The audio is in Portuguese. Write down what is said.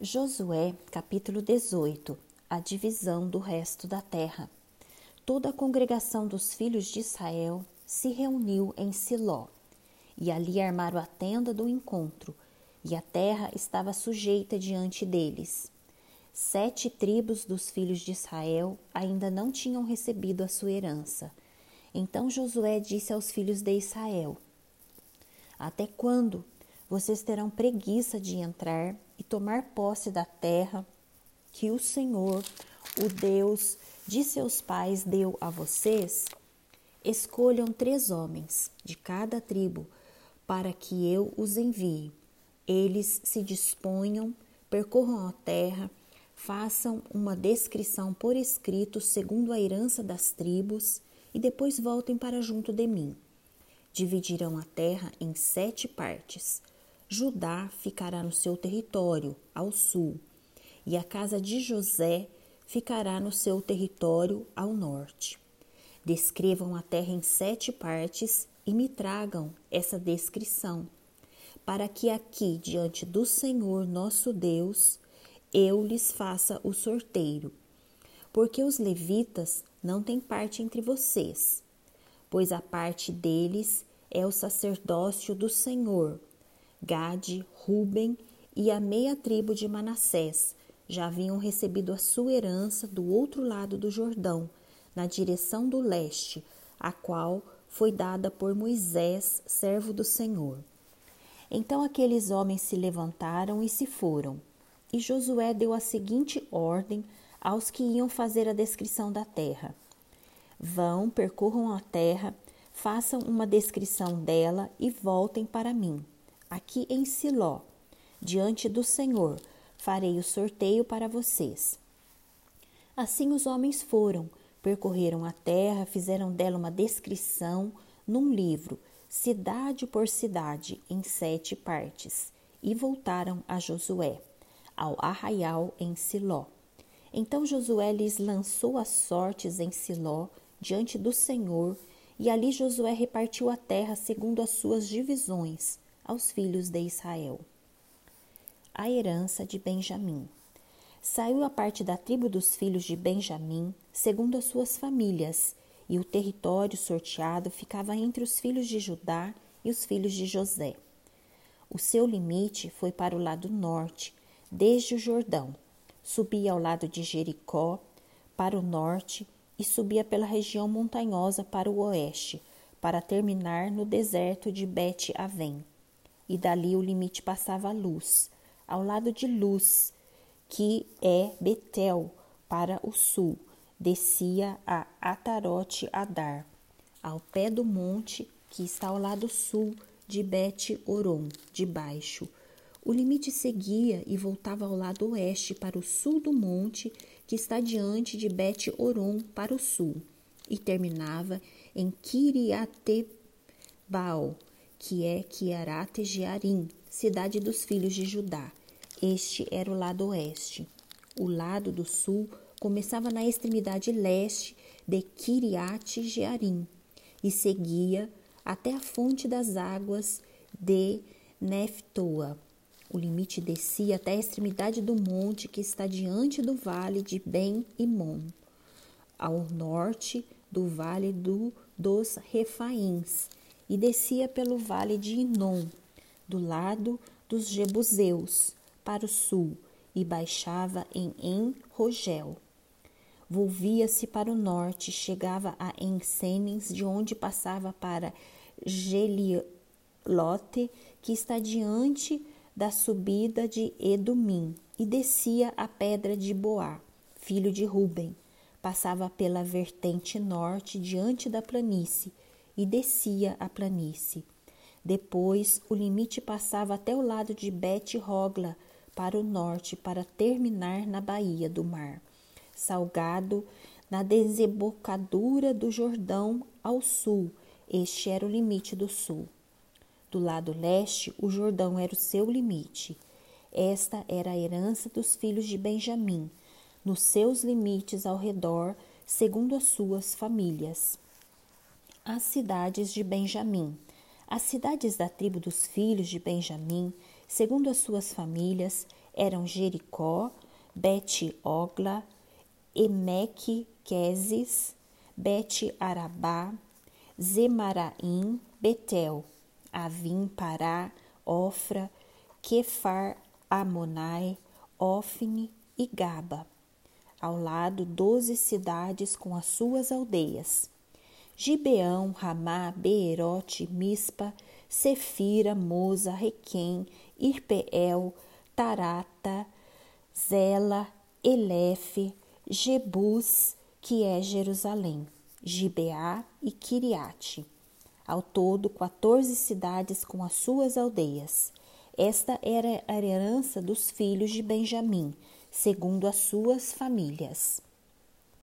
Josué, capítulo 18 A divisão do resto da terra. Toda a congregação dos filhos de Israel se reuniu em Siló, e ali armaram a tenda do encontro, e a terra estava sujeita diante deles. Sete tribos dos filhos de Israel ainda não tinham recebido a sua herança. Então Josué disse aos filhos de Israel: Até quando vocês terão preguiça de entrar e tomar posse da terra que o Senhor, o Deus de seus pais, deu a vocês? Escolham três homens de cada tribo para que eu os envie. Eles se disponham, percorram a terra, façam uma descrição por escrito segundo a herança das tribos e depois voltem para junto de mim. Dividirão a terra em sete partes Judá ficará no seu território, ao sul, e a casa de José ficará no seu território, ao norte. Descrevam a terra em sete partes e me tragam essa descrição, para que aqui, diante do Senhor nosso Deus, eu lhes faça o sorteio. Porque os levitas não têm parte entre vocês, pois a parte deles é o sacerdócio do Senhor Gade, Ruben e a meia tribo de Manassés já haviam recebido a sua herança do outro lado do Jordão, na direção do leste, a qual foi dada por Moisés, servo do Senhor. Então aqueles homens se levantaram e se foram. E Josué deu a seguinte ordem aos que iam fazer a descrição da terra: Vão, percorram a terra, façam uma descrição dela e voltem para mim aqui em Siló, diante do Senhor, farei o sorteio para vocês. Assim os homens foram, percorreram a terra, fizeram dela uma descrição num livro, cidade por cidade, em sete partes, e voltaram a Josué, ao arraial em Siló. Então Josué lhes lançou as sortes em Siló, diante do Senhor, e ali Josué repartiu a terra segundo as suas divisões aos filhos de Israel. A herança de Benjamim. Saiu a parte da tribo dos filhos de Benjamim, segundo as suas famílias, e o território sorteado ficava entre os filhos de Judá e os filhos de José. O seu limite foi para o lado norte, desde o Jordão. Subia ao lado de Jericó, para o norte, e subia pela região montanhosa para o oeste, para terminar no deserto de Bet-Avém e dali o limite passava a Luz, ao lado de Luz, que é Betel, para o sul, descia a Atarote Adar, ao pé do monte que está ao lado sul de Bet Oron, de baixo. O limite seguia e voltava ao lado oeste para o sul do monte que está diante de Bet Oron para o sul, e terminava em Kiriatebal, que é Kiarate Jearim, cidade dos filhos de Judá. Este era o lado oeste. O lado do sul começava na extremidade leste de Kiriate Jearim e seguia até a fonte das águas de Neftoa. O limite descia até a extremidade do monte que está diante do vale de Ben-Imon, ao norte do vale do, dos Refaíns e descia pelo vale de Inom, do lado dos Jebuseus, para o sul, e baixava em En-Rogel. Volvia-se para o norte, chegava a Ensenes, de onde passava para Geliote, que está diante da subida de Edumim, e descia a pedra de Boá, filho de Ruben. Passava pela vertente norte, diante da planície, e descia a planície. Depois, o limite passava até o lado de Bet-Rogla, para o norte, para terminar na baía do mar, salgado na desembocadura do Jordão ao sul. Este era o limite do sul. Do lado leste, o Jordão era o seu limite. Esta era a herança dos filhos de Benjamim, nos seus limites ao redor, segundo as suas famílias as cidades de Benjamim. As cidades da tribo dos filhos de Benjamim, segundo as suas famílias, eram Jericó, Bet-Ogla, Emeque, Queses, Bet-Arabá, Zemaraim, Betel, Avim, Pará, Ofra, Kefar, Amonai, Ofne e Gaba. Ao lado, doze cidades com as suas aldeias. Gibeão, Ramá, Beerote, Mispa, Sefira, Moza, Requém, Irpeel, Tarata, Zela, Elefe, Jebus, que é Jerusalém, Gibeá e Kiriate. Ao todo, 14 cidades com as suas aldeias. Esta era a herança dos filhos de Benjamim, segundo as suas famílias.